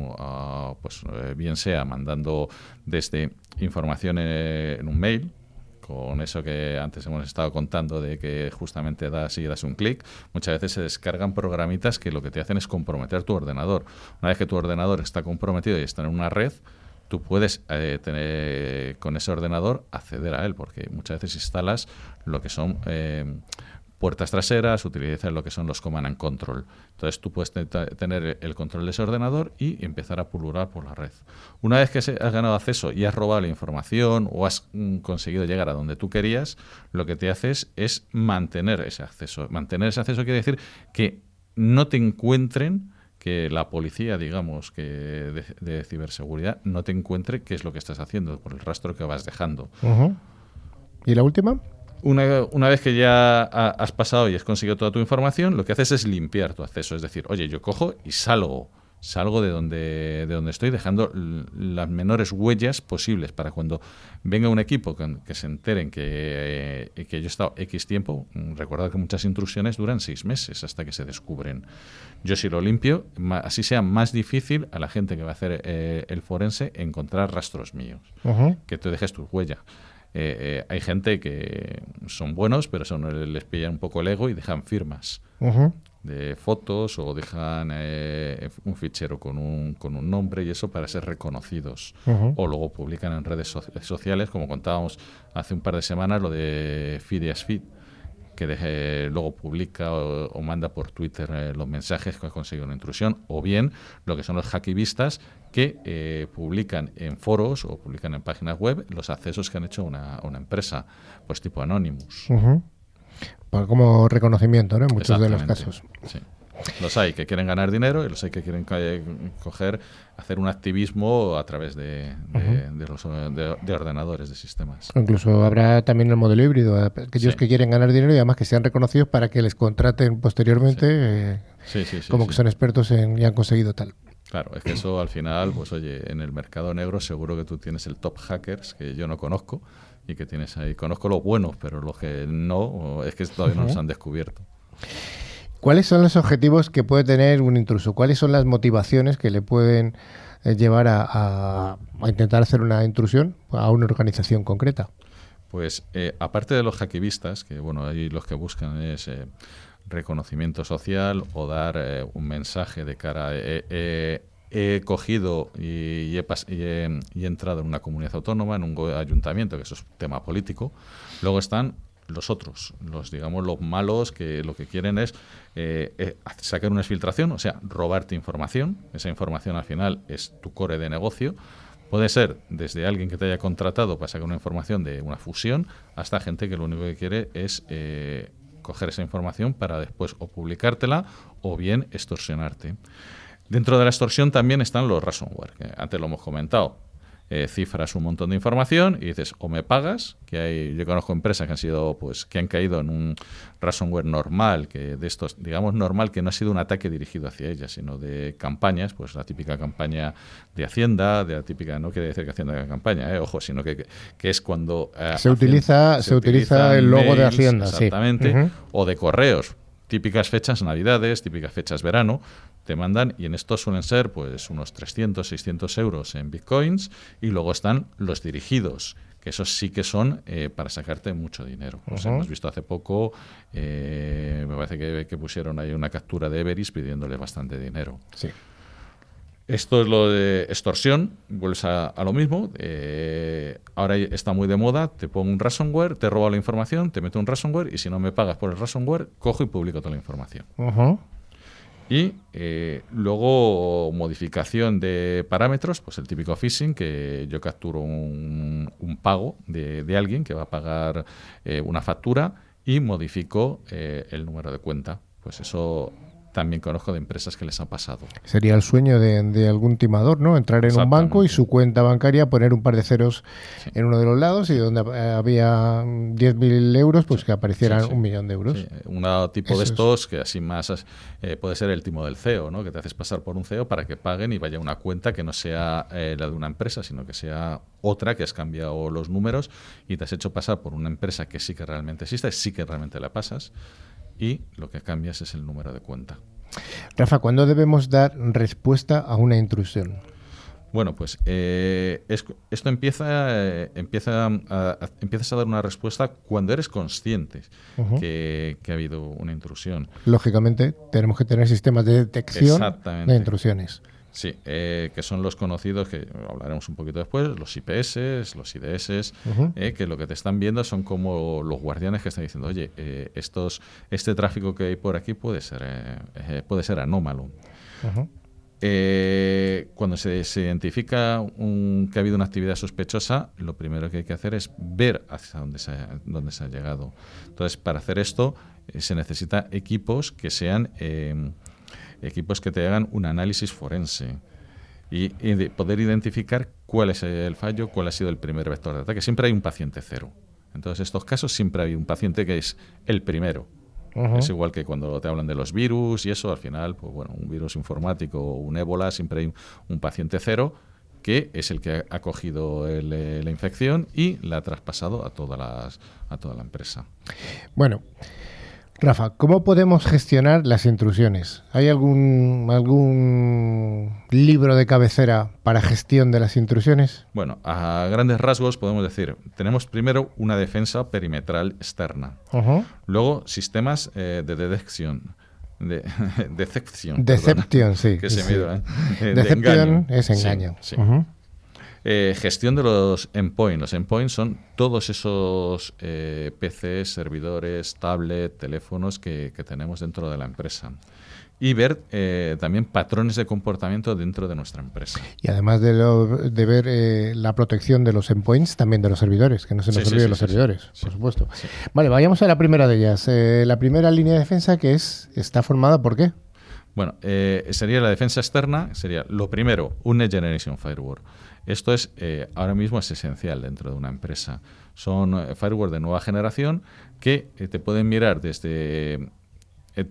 pues eh, bien sea mandando desde información en, un mail, con eso que antes hemos estado contando de que justamente das y das un clic, muchas veces se descargan programitas que lo que te hacen es comprometer tu ordenador. Una vez que tu ordenador está comprometido y está en una red, tú puedes eh, tener con ese ordenador acceder a él, porque muchas veces instalas lo que son puertas traseras, utilizar lo que son los command and control. Entonces tú puedes tener el control de ese ordenador y empezar a pulular por la red. Una vez que has ganado acceso y has robado la información o has mm, conseguido llegar a donde tú querías, lo que te haces es mantener ese acceso. Mantener ese acceso quiere decir que no te encuentren que la policía, digamos, que de, ciberseguridad no te encuentre qué es lo que estás haciendo por el rastro que vas dejando. ¿Y la última? Una, vez que ya has pasado y has conseguido toda tu información, lo que haces es limpiar tu acceso. Es decir, oye, yo cojo y salgo. Salgo de donde, de donde estoy dejando las menores huellas posibles para cuando venga un equipo que, se enteren que, eh, que yo he estado X tiempo. Mm, recordad que muchas intrusiones duran seis meses hasta que se descubren. Yo si lo limpio, así sea más difícil a la gente que va a hacer eh, el forense encontrar rastros míos. Que te dejes tu huella. Eh, eh, hay gente que son buenos, pero son, les pillan un poco el ego y dejan firmas de fotos o dejan eh, un fichero con un, con un nombre y eso para ser reconocidos. O luego publican en redes sociales, como contábamos hace un par de semanas, lo de Fidias Feed que deje, luego publica o, manda por Twitter eh, los mensajes que ha conseguido una intrusión, o bien lo que son los hackivistas que eh, publican en foros o publican en páginas web los accesos que han hecho a una, empresa, pues tipo Anonymous. Como reconocimiento, ¿no? En muchos de los casos. Sí. Los hay que quieren ganar dinero y los hay que quieren coger, hacer un activismo a través de, los, de, ordenadores, de sistemas. Incluso habrá también el modelo híbrido, aquellos que quieren ganar dinero y además que sean reconocidos para que les contraten posteriormente eh, como que son expertos en, y han conseguido tal. Claro, es que eso al final, pues oye, en el mercado negro seguro que tú tienes el top hackers, que yo no conozco, y que tienes ahí. Conozco los buenos, pero los que no, es que todavía no los han descubierto. ¿Cuáles son los objetivos que puede tener un intruso? ¿Cuáles son las motivaciones que le pueden eh, llevar a, intentar hacer una intrusión a una organización concreta? Pues eh, aparte de los hackivistas, que bueno, ahí los que buscan es eh, reconocimiento social o dar un mensaje de cara a, he cogido y, he y, he, entrado en una comunidad autónoma, en un ayuntamiento, que eso es tema político. Luego están los otros, los digamos los malos que lo que quieren es eh, eh, sacar una exfiltración, o sea, robarte información. Esa información al final es tu core de negocio. Puede ser desde alguien que te haya contratado para sacar una información de una fusión hasta gente que lo único que quiere es eh, coger esa información para después o publicártela o bien extorsionarte. Dentro de la extorsión también están los ransomware, que antes lo hemos comentado eh, cifras un montón de información y dices, o me pagas, que hay, yo conozco empresas que han sido, pues, que han caído en un ransomware normal, que de estos, digamos normal, que no ha sido un ataque dirigido hacia ellas, sino de campañas, pues la típica campaña de Hacienda, de la típica, no quiere decir que Hacienda haga campaña, eh, ojo, sino que, que es cuando eh, se utiliza, se, utiliza el logo de Hacienda, exactamente, o de correos, típicas fechas navidades, típicas fechas verano, te mandan y en esto suelen ser pues unos 300, 600 euros en bitcoins y luego están los dirigidos que esos sí que son eh, para sacarte mucho dinero. hemos visto hace poco, eh, me parece que, pusieron ahí una captura de Everis pidiéndole bastante dinero. Sí. Esto es lo de extorsión, vuelves a, lo mismo. Eh, ahora está muy de moda, te pongo un ransomware, te robo la información, te meto un ransomware y si no me pagas por el ransomware, cojo y publico toda la información. Y eh, luego modificación de parámetros, pues el típico phishing, que yo capturo un, pago de, alguien que va a pagar eh, una factura y modifico el número de cuenta. Pues eso también conozco de empresas que les ha pasado. Sería el sueño de, algún timador, ¿no? Entrar en un banco y su cuenta bancaria poner un par de ceros en uno de los lados y donde había 10.000 euros, pues que aparecieran un millón de euros. Un tipo de estos que así más eh, puede ser el timo del CEO, ¿no? Que te haces pasar por un CEO para que paguen y vaya una cuenta que no sea eh, la de una empresa, sino que sea otra que has cambiado los números y te has hecho pasar por una empresa que sí que realmente existe, sí que realmente la pasas y lo que cambias es el número de cuenta. Rafa, ¿cuándo debemos dar respuesta a una intrusión? Bueno, pues eh, esto empieza, eh, empieza a, empiezas a dar una respuesta cuando eres consciente que, ha habido una intrusión. Lógicamente, tenemos que tener sistemas de detección de intrusiones. Sí, eh, que son los conocidos, que hablaremos un poquito después, los IPS, los IDS, eh, que lo que te están viendo son como los guardianes que están diciendo, oye, eh, estos, este tráfico que hay por aquí puede ser, puede ser anómalo. cuando se, identifica un, que ha habido una actividad sospechosa, lo primero que hay que hacer es ver hacia dónde se ha, dónde se ha llegado. Entonces, para hacer esto, se necesita equipos que sean equipos que te hagan un análisis forense y, poder identificar cuál es el fallo, cuál ha sido el primer vector de ataque. Siempre hay un paciente cero. Entonces, en estos casos siempre hay un paciente que es el primero. Es igual que cuando te hablan de los virus y eso, al final, pues bueno, un virus informático o un ébola, siempre hay un, paciente cero que es el que ha cogido la infección y la ha traspasado a, todas las, a toda la empresa. Bueno, Rafa, ¿cómo podemos gestionar las intrusiones? ¿Hay algún, algún libro de cabecera para gestión de las intrusiones? Bueno, a grandes rasgos podemos decir, tenemos primero una defensa perimetral externa, luego sistemas eh, de detección, de, decepción. Decepción, sí. Que se ¿eh? Decepción es engaño. Eh, gestión de los endpoints. Los endpoints son todos esos eh, PCs, servidores, tablet, teléfonos que, tenemos dentro de la empresa. Y ver eh, también patrones de comportamiento dentro de nuestra empresa. Y además de, de ver la protección de los endpoints, también de los servidores, que no se nos olviden los servidores, por supuesto. Vale, vayamos a la primera de ellas. la primera línea de defensa que es está formada por qué? Bueno, sería la defensa externa, sería lo primero, un Next Generation Firewall. Esto es eh, ahora mismo es esencial dentro de una empresa. Son eh, firewall de nueva generación que eh, te pueden mirar desde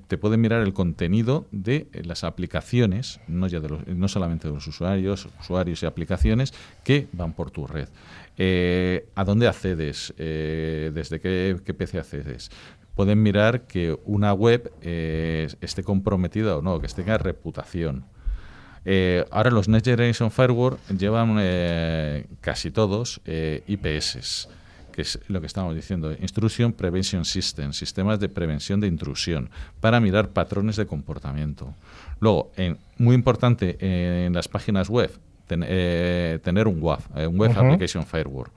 te pueden mirar el contenido de las aplicaciones, no, ya de los, no solamente de los usuarios, usuarios y aplicaciones que van por tu red. ¿A dónde accedes? ¿Desde qué, qué, PC accedes? Pueden mirar que una web esté comprometida o no, que tenga reputación. Eh, ahora los Next Generation Firewall llevan eh, casi todos eh, IPS, que es lo que estamos diciendo, Intrusion Prevention System, sistemas de prevención de intrusión, para mirar patrones de comportamiento. Luego, muy importante en las páginas web, tener un WAF, un Web Application Firewall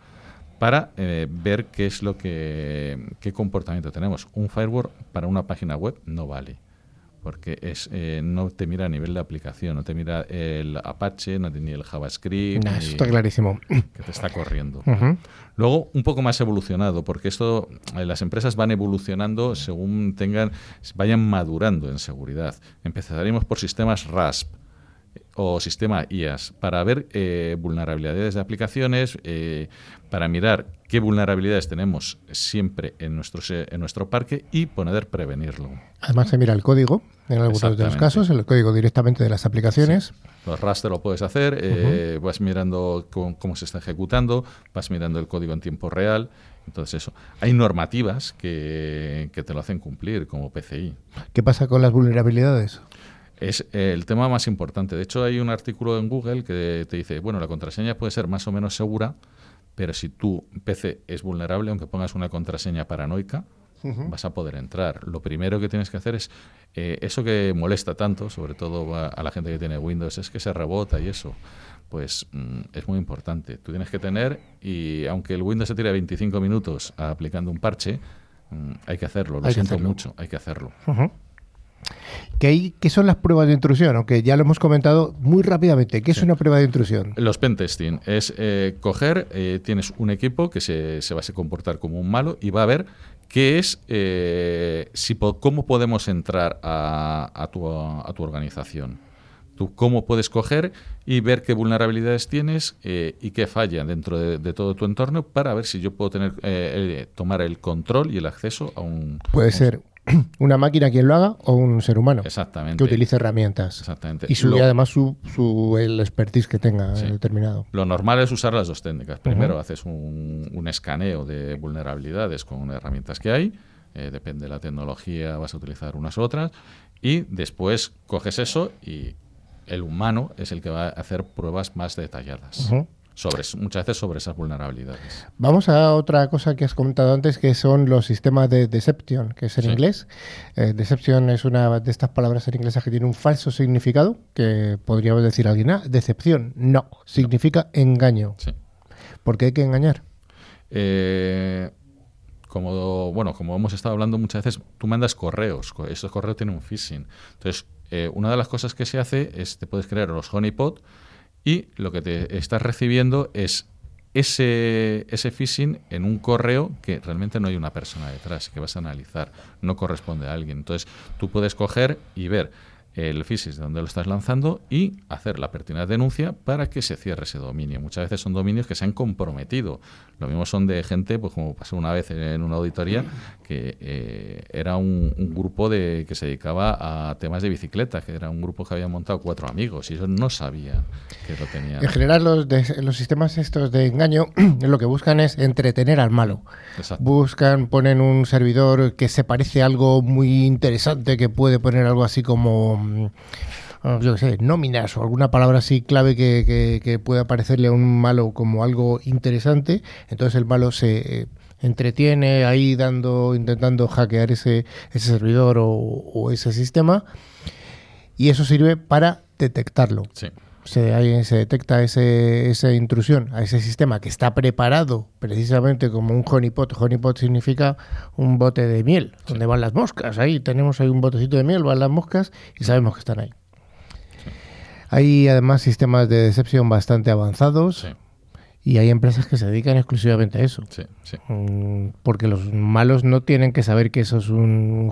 para ver qué es lo que qué comportamiento tenemos. Un firewall para una página web no vale porque es eh, no te mira a nivel de aplicación, no te mira el Apache, no te ni el JavaScript. eso está clarísimo. Que te está corriendo. Luego, un poco más evolucionado, porque esto, eh, las empresas van evolucionando según tengan, vayan madurando en seguridad. Empezaremos por sistemas RASP o sistema IAS para ver eh, vulnerabilidades de aplicaciones, para mirar qué vulnerabilidades tenemos siempre en, nuestro, en nuestro parque y poder prevenirlo. Además se mira el código, en algunos de los casos, el código directamente de las aplicaciones. Los raster lo puedes hacer, eh, vas mirando cómo, se está ejecutando, vas mirando el código en tiempo real. Entonces eso. Hay normativas que, que te lo hacen cumplir como PCI. ¿Qué pasa con las vulnerabilidades? Es el tema más importante. De hecho, hay un artículo en Google que te dice, bueno, la contraseña puede ser más o menos segura, pero si tu PC es vulnerable, aunque pongas una contraseña paranoica, vas a poder entrar. Lo primero que tienes que hacer es eh, eso que molesta tanto, sobre todo a, a, la gente que tiene Windows, es que se rebota y eso. Pues mm, es muy importante. Tú tienes que tener, y aunque el Windows se tire 25 minutos aplicando un parche, mm, hay que hacerlo. Lo Hay siento hacerlo. mucho, hay que hacerlo. ¿Qué, hay- qué son las pruebas de intrusión? Aunque ya lo hemos comentado muy rápidamente. ¿Qué es una prueba de intrusión? Los pentesting es eh, coger, eh, tienes un equipo que se, se va a comportar como un malo y va a ver qué es, eh, si cómo podemos entrar a, a tu, a tu organización. Tú cómo puedes coger y ver qué vulnerabilidades tienes eh, y qué falla dentro de, de todo tu entorno para ver si yo puedo tener eh, el- tomar el control y el acceso a un... Puede un- ser una máquina quien lo haga o un ser humano Exactamente. que utilice herramientas. Exactamente. Y su, Lo- y además su, su- el expertise que tenga Sí. eh, determinado. Lo normal es usar las dos técnicas. Primero haces un, un escaneo de vulnerabilidades con herramientas que hay. eh, depende de la tecnología, vas a utilizar unas u otras. Y después coges eso y el humano es el que va a hacer pruebas más detalladas. Sobre, muchas veces sobre esas vulnerabilidades. Vamos a otra cosa que has comentado antes, que son los sistemas de deception, que es en Sí. inglés. Eh, deception es una de estas palabras en inglés que tiene un falso significado, que podríamos decir alguien, ah, decepción. No, significa engaño. Sí. ¿Por qué hay que engañar? Eh, como bueno, como hemos estado hablando muchas veces, tú mandas correos, co- esos correos tienen un phishing. Entonces, eh, una de las cosas que se hace es te puedes crear los honeypot y lo que te estás recibiendo es ese, ese phishing en un correo que realmente no hay una persona detrás, que vas a analizar, no corresponde a alguien. Entonces, tú puedes coger y ver el phishing de dónde lo estás lanzando y hacer la pertinente denuncia para que se cierre ese dominio. Muchas veces son dominios que se han comprometido. Lo mismo son de gente, pues como pasó una vez en una auditoría, que eh, era un, un grupo de que se dedicaba a temas de bicicleta, que era un grupo que había montado cuatro amigos y ellos no sabían que lo tenían. En general, los, de- los sistemas estos de engaño lo que buscan es entretener al malo. Exacto. Buscan, ponen un servidor que se parece a algo muy interesante, que puede poner algo así como, yo qué sé, nóminas o alguna palabra así clave que, que, que pueda parecerle a un malo como algo interesante. Entonces el malo se eh, entretiene ahí dando, intentando hackear ese, ese servidor o, o ese sistema. Y eso sirve para detectarlo Sí. Se, ahí se detecta ese, esa intrusión a ese sistema que está preparado precisamente como un honeypot. Honeypot significa un bote de miel, donde van las moscas. Ahí tenemos ahí un botecito de miel, van las moscas y sabemos que están ahí. Hay además sistemas de decepción bastante avanzados Sí, y hay empresas que se dedican exclusivamente a eso. sí, sí. Mm, Porque los malos no tienen que saber que eso es un.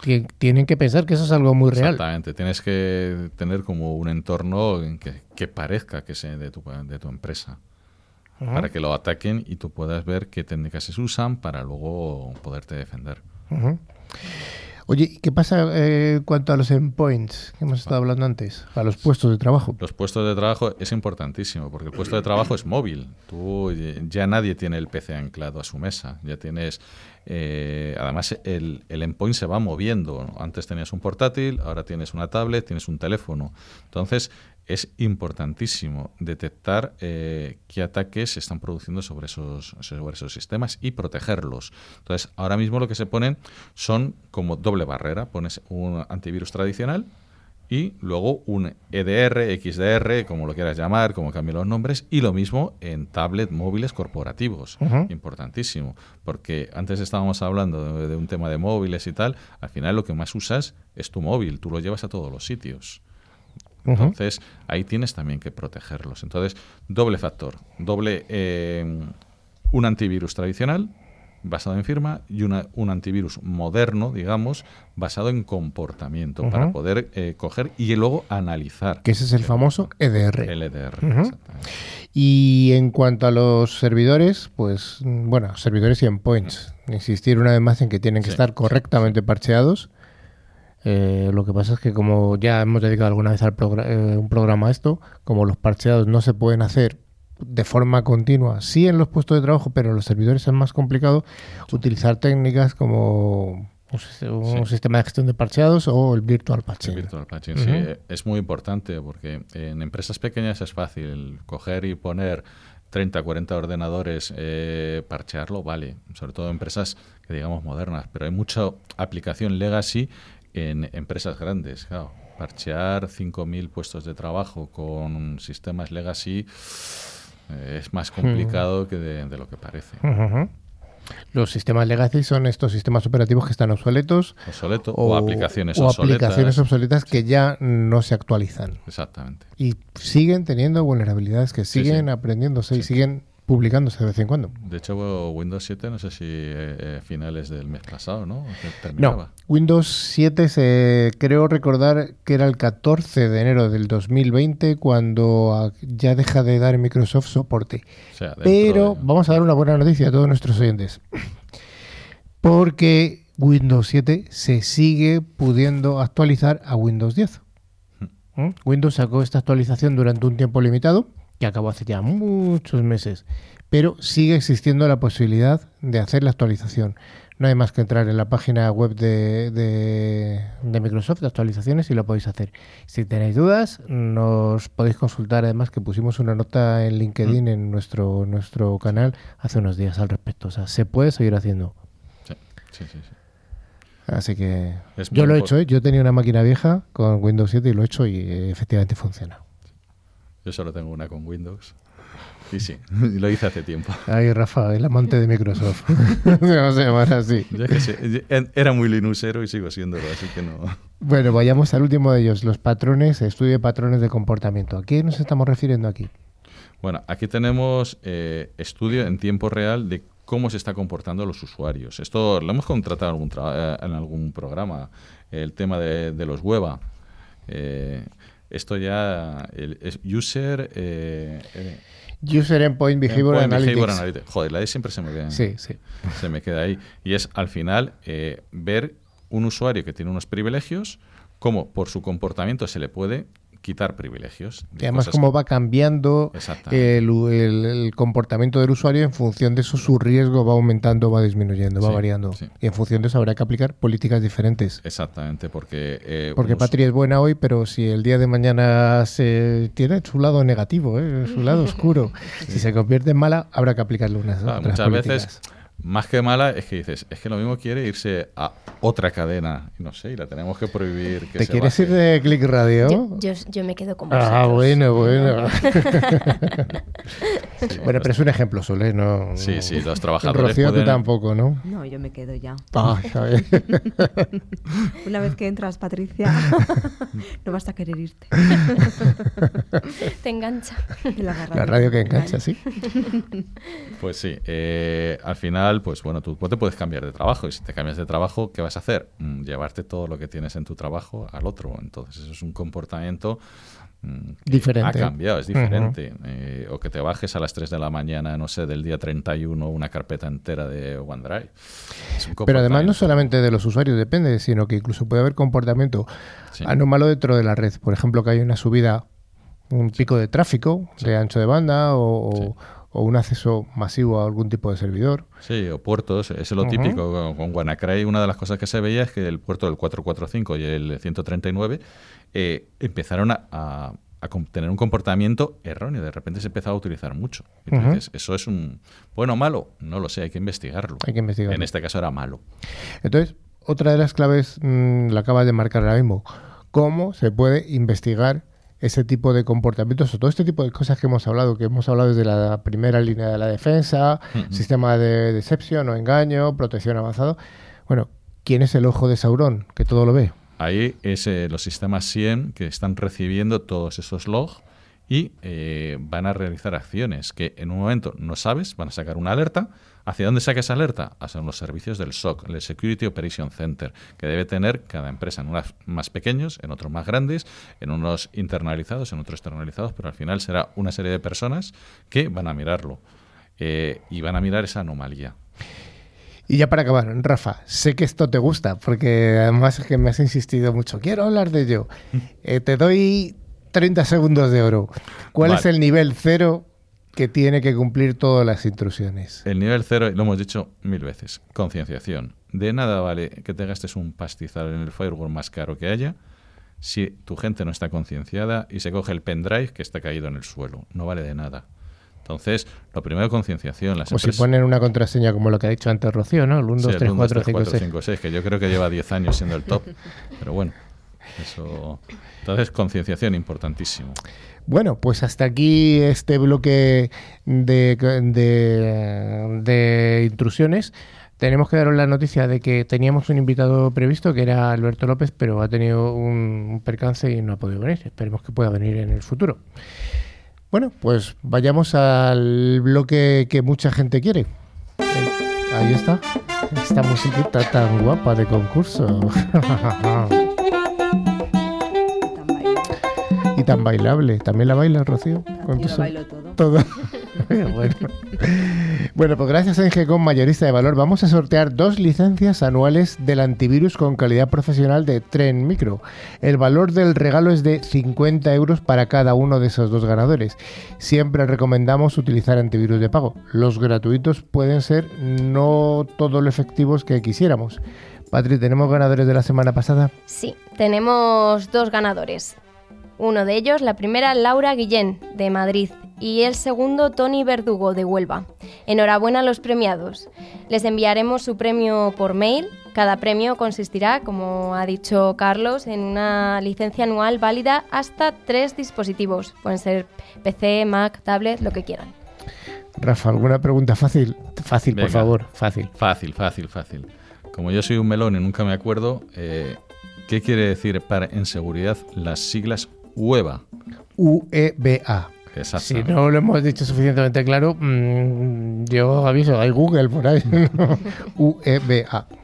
Tien- Tienen que pensar que eso es algo muy real. Exactamente. Tienes que tener como un entorno en que, que parezca que sea de tu, de tu empresa. Para que lo ataquen y tú puedas ver qué técnicas se usan para luego poderte defender. Ujú. Oye, ¿y ¿qué pasa eh, en cuanto a los endpoints que hemos estado hablando antes? A los puestos de trabajo. Los puestos de trabajo es importantísimo porque el puesto de trabajo es móvil. Tú eh, ya nadie tiene el PC anclado a su mesa. Ya tienes. eh, además, el, el endpoint se va moviendo. Antes tenías un portátil, ahora tienes una tablet, tienes un teléfono. Entonces, es importantísimo detectar eh, qué ataques se están produciendo sobre esos, sobre esos sistemas y protegerlos. Entonces, ahora mismo lo que se ponen son como doble barrera. Pones un antivirus tradicional y luego un EDR, XDR, como lo quieras llamar, como cambien los nombres, y lo mismo en tablet móviles corporativos. Importantísimo, porque antes estábamos hablando de, de un tema de móviles y tal, al final lo que más usas es tu móvil, tú lo llevas a todos los sitios. Entonces, ahí tienes también que protegerlos. Entonces, doble factor, doble eh, un antivirus tradicional basado en firma y una- un antivirus moderno, digamos, basado en comportamiento, para poder eh, coger y luego analizar Que ese es el famoso EDR. el EDR. Exactamente. Y en cuanto a los servidores, pues bueno, servidores y endpoints. Insistir una vez más en que tienen que Sí, estar correctamente parcheados. Eh, lo que pasa es que como ya hemos dedicado alguna vez al eh, un programa a esto, como los parcheados no se pueden hacer de forma continua, sí en los puestos de trabajo, pero en los servidores es más complicado utilizar técnicas como un, Sí. sistema de gestión de parcheados o el virtual patching. El virtual patching, sí, es muy importante porque en empresas pequeñas es fácil coger y poner 30, 40 ordenadores, eh, parchearlo, vale. Sobre todo empresas que digamos modernas. Pero hay mucha aplicación legacy en empresas grandes. Claro, parchear 5.000 puestos de trabajo con sistemas legacy eh, es más complicado que de, de lo que parece. Los sistemas legacy son estos sistemas operativos que están obsoletos Obsoleto o, aplicaciones o obsoletas. aplicaciones obsoletas que ya no se actualizan Exactamente. y siguen teniendo vulnerabilidades que Sí, siguen sí. aprendiéndose y Sí. siguen publicándose de vez en cuando. De hecho, Windows 7, no sé si eh, eh, finales del mes pasado, ¿no? No. Windows 7 se creo recordar que era el 14 de enero del 2020 cuando ah, ya deja de dar Microsoft soporte. O sea, dentro Pero de- vamos a dar una buena noticia a todos nuestros oyentes. Porque Windows 7 se sigue pudiendo actualizar a Windows 10. ¿Mm? Windows sacó esta actualización durante un tiempo limitado, que acabó hace ya muchos meses, pero sigue existiendo la posibilidad de hacer la actualización. No hay más que entrar en la página web de, de- de Microsoft de actualizaciones y lo podéis hacer. Si tenéis dudas, nos podéis consultar. Además, que pusimos una nota en LinkedIn en nuestro, nuestro canal hace unos días al respecto. O sea, se puede seguir haciendo. Sí, sí, sí. sí. Así que Es yo lo he hecho. ¿eh? Yo tenía una máquina vieja con Windows 7 y lo he hecho y efectivamente funciona. Yo solo tengo una con Windows. Y sí, lo hice hace tiempo. Ay, Rafa, el amante de Microsoft. Vamos a llamar así. Yo que era muy linuxero y sigo siéndolo, así que no. Bueno, vayamos al último de ellos, los patrones, estudio de patrones de comportamiento. ¿A qué nos estamos refiriendo aquí? Bueno, aquí tenemos eh, estudio en tiempo real de cómo se está comportando los usuarios. Esto lo hemos contratado en algún, tra- eh, en algún programa, el tema de, de los WEBA. Eh, esto ya el, es user eh, eh, User Endpoint Behavior endpoint Analytics. behavior analytics. Joder, la E siempre se me queda, Sí, sí. se me queda ahí. Y es al final eh, ver un usuario que tiene unos privilegios, cómo por su comportamiento se le puede quitar privilegios. Y además cómo que- va cambiando el, el- el comportamiento del usuario en función de eso su riesgo va aumentando, va disminuyendo, va Sí, variando. sí. Y en función de eso habrá que aplicar políticas diferentes. Exactamente, porque... eh, Porque us- Patria es buena hoy, pero si el día de mañana se tiene su lado negativo, ¿eh? su lado oscuro, si se convierte en mala, habrá que aplicarle unas Claro, otras muchas políticas. veces, más que mala, es que dices, es que lo mismo quiere irse a otra cadena, y no sé, y la tenemos que prohibir. Que ¿Te se quieres baje. ir de Click Radio? Yo, yo, yo me quedo con Ah, vosotros. bueno, bueno. bueno, pero es un ejemplo solo, ¿eh? No, Sí, no- sí, los trabajadores Rocío, tú pueden- tampoco, ¿no? No, yo me quedo ya. Ah, ¿sabes? Una vez que entras, Patricia, no vas a querer irte. Te engancha. la radio. La radio que engancha, sí. Pues sí, eh, al final, pues bueno, tú te puedes cambiar de trabajo, y si te cambias de trabajo, ¿qué vas a hacer? Mm, llevarte todo lo que tienes en tu trabajo al otro. Entonces, eso es un comportamiento mm, Diferente. Ha cambiado, es diferente. Eh, o que te bajes a las 3 de la mañana, no sé, del día 31, una carpeta entera de OneDrive. Pero además no solamente de los usuarios depende, sino que incluso puede haber comportamiento Sí. anómalo dentro de la red. Por ejemplo, que hay una subida, un pico de tráfico de ancho de banda o, o- Sí. O un acceso masivo a algún tipo de servidor. Sí, o puertos, eso es lo típico. Con, con WannaCry una de las cosas que se veía es que el puerto del 445 y el 139 eh, empezaron a, a- a com- tener un comportamiento erróneo. De repente se empezaba a utilizar mucho. Y tú Ujú. dices, ¿eso es un bueno o malo? No lo sé, hay que investigarlo. Hay que investigarlo. En este caso era malo. Entonces, otra de las claves mm, la acabas de marcar ahora mismo. ¿Cómo se puede investigar ese tipo de comportamientos o todo este tipo de cosas que hemos hablado, que hemos hablado desde la primera línea de la defensa, Ujú. sistema de decepción o engaño, protección avanzado? Bueno, ¿quién es el ojo de Sauron que todo lo ve? Ahí es eh, los sistemas SIEM que están recibiendo todos esos logs y eh, van a realizar acciones que en un momento no sabes, van a sacar una alerta. ¿Hacia dónde saca esa alerta? Hacia los servicios del SOC, el Security Operation Center, que debe tener cada empresa en unos más pequeños, en otros más grandes, en unos internalizados, en otros externalizados, pero al final será una serie de personas que van a mirarlo eh, y van a mirar esa anomalía. Y ya para acabar, Rafa, sé que esto te gusta, porque además es que me has insistido mucho. Quiero hablar de ello. Eh, te doy 30 segundos de oro. ¿Cuál Vale. es el nivel cero que tiene que cumplir todas las intrusiones? El nivel cero, lo hemos dicho mil veces, concienciación. De nada vale que te gastes un pastizal en el firewall más caro que haya si tu gente no está concienciada y se coge el pendrive que está caído en el suelo. No vale de nada. Entonces, lo primero, concienciación. Las O si ponen una contraseña como lo que ha dicho antes Rocío, ¿no? El 1, Sí, 2, el 3, 1, 2, 4, 3, 5, 4, 6. 5, 6, que yo creo que lleva 10 años siendo el top. Pero bueno, Entonces, concienciación importantísimo. Bueno, pues hasta aquí este bloque de, de, intrusiones. Tenemos que daros la noticia de que teníamos un invitado previsto que era Alberto López, pero ha tenido un, un percance y no ha podido venir. Esperemos que pueda venir en el futuro. Bueno, pues vayamos al bloque que mucha gente quiere. Ahí está. Esta musiquita tan guapa de concurso. y tan bailable. ¿También la baila, Rocío? Con Yo lo bailo todo. todo. bueno. Bueno, pues gracias a Ingecom Mayorista de Valor vamos a sortear dos licencias anuales del antivirus con calidad profesional de Tren Micro. El valor del regalo es de 50 euros para cada uno de esos dos ganadores. Siempre recomendamos utilizar antivirus de pago. Los gratuitos pueden ser no todo lo efectivos que quisiéramos. Patri, ¿tenemos ganadores de la semana pasada? Sí, tenemos dos ganadores. Uno de ellos, la primera, Laura Guillén, de Madrid, y el segundo, Tony Verdugo, de Huelva. Enhorabuena a los premiados. Les enviaremos su premio por mail. Cada premio consistirá, como ha dicho Carlos, en una licencia anual válida hasta tres dispositivos. Pueden ser PC, Mac, tablet, lo que quieran. Rafa, ¿alguna pregunta fácil? Fácil, por favor, fácil. Fácil, fácil, fácil. Como yo soy un melón y nunca me acuerdo, eh, ¿qué quiere decir para en seguridad las siglas UEVA? UEBA. Exacto. Si no lo hemos dicho suficientemente claro, mm, yo aviso, hay Google por ahí. UEBA.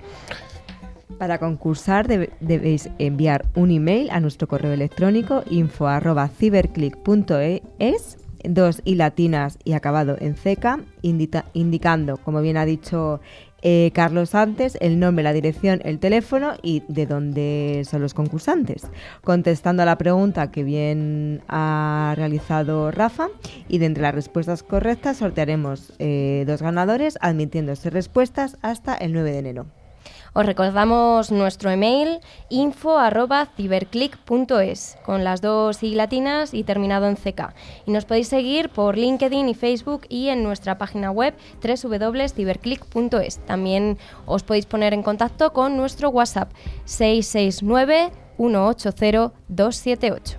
Para concursar debéis enviar un email a nuestro correo electrónico info arroba ciberclick.es, dos y latinas y acabado en ceca, indicando, como bien ha dicho eh, Carlos antes, el nombre, la dirección, el teléfono y de dónde son los concursantes. Contestando a la pregunta que bien ha realizado Rafa y de entre las respuestas correctas sortearemos eh, dos ganadores admitiéndose respuestas hasta el 9 de enero. Os recordamos nuestro email info@ciberclick.es con las dos siglatinas y terminado en CK. Y nos podéis seguir por LinkedIn y Facebook y en nuestra página web www.ciberclick.es. También os podéis poner en contacto con nuestro WhatsApp 669 180 278.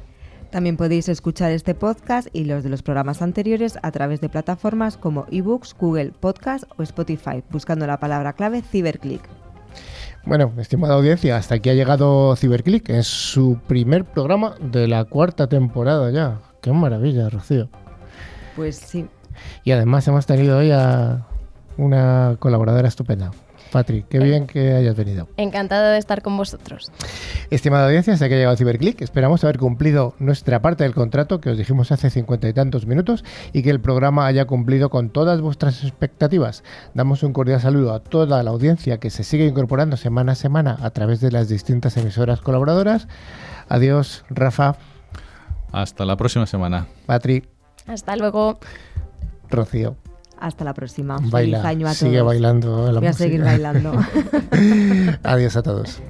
También podéis escuchar este podcast y los de los programas anteriores a través de plataformas como eBooks, Google Podcast o Spotify, buscando la palabra clave Ciberclick. Bueno, estimada audiencia, hasta aquí ha llegado Ciberclick. Es su primer programa de la cuarta temporada ya. Qué maravilla, Rocío. Pues sí, Y además hemos tenido hoy a una colaboradora estupenda. Patri, qué bien que hayas venido. Encantada de estar con vosotros. Estimada audiencia, hasta que ha llegado Ciberclick. Esperamos haber cumplido nuestra parte del contrato que os dijimos hace cincuenta y tantos minutos y que el programa haya cumplido con todas vuestras expectativas. Damos un cordial saludo a toda la audiencia que se sigue incorporando semana a semana a través de las distintas emisoras colaboradoras. Adiós, Rafa, Hasta la próxima semana. Patri, Hasta luego. Rocío. Hasta la próxima. Baila, Feliz año a sigue todos. bailando la Voy música. a seguir bailando. Adiós a todos.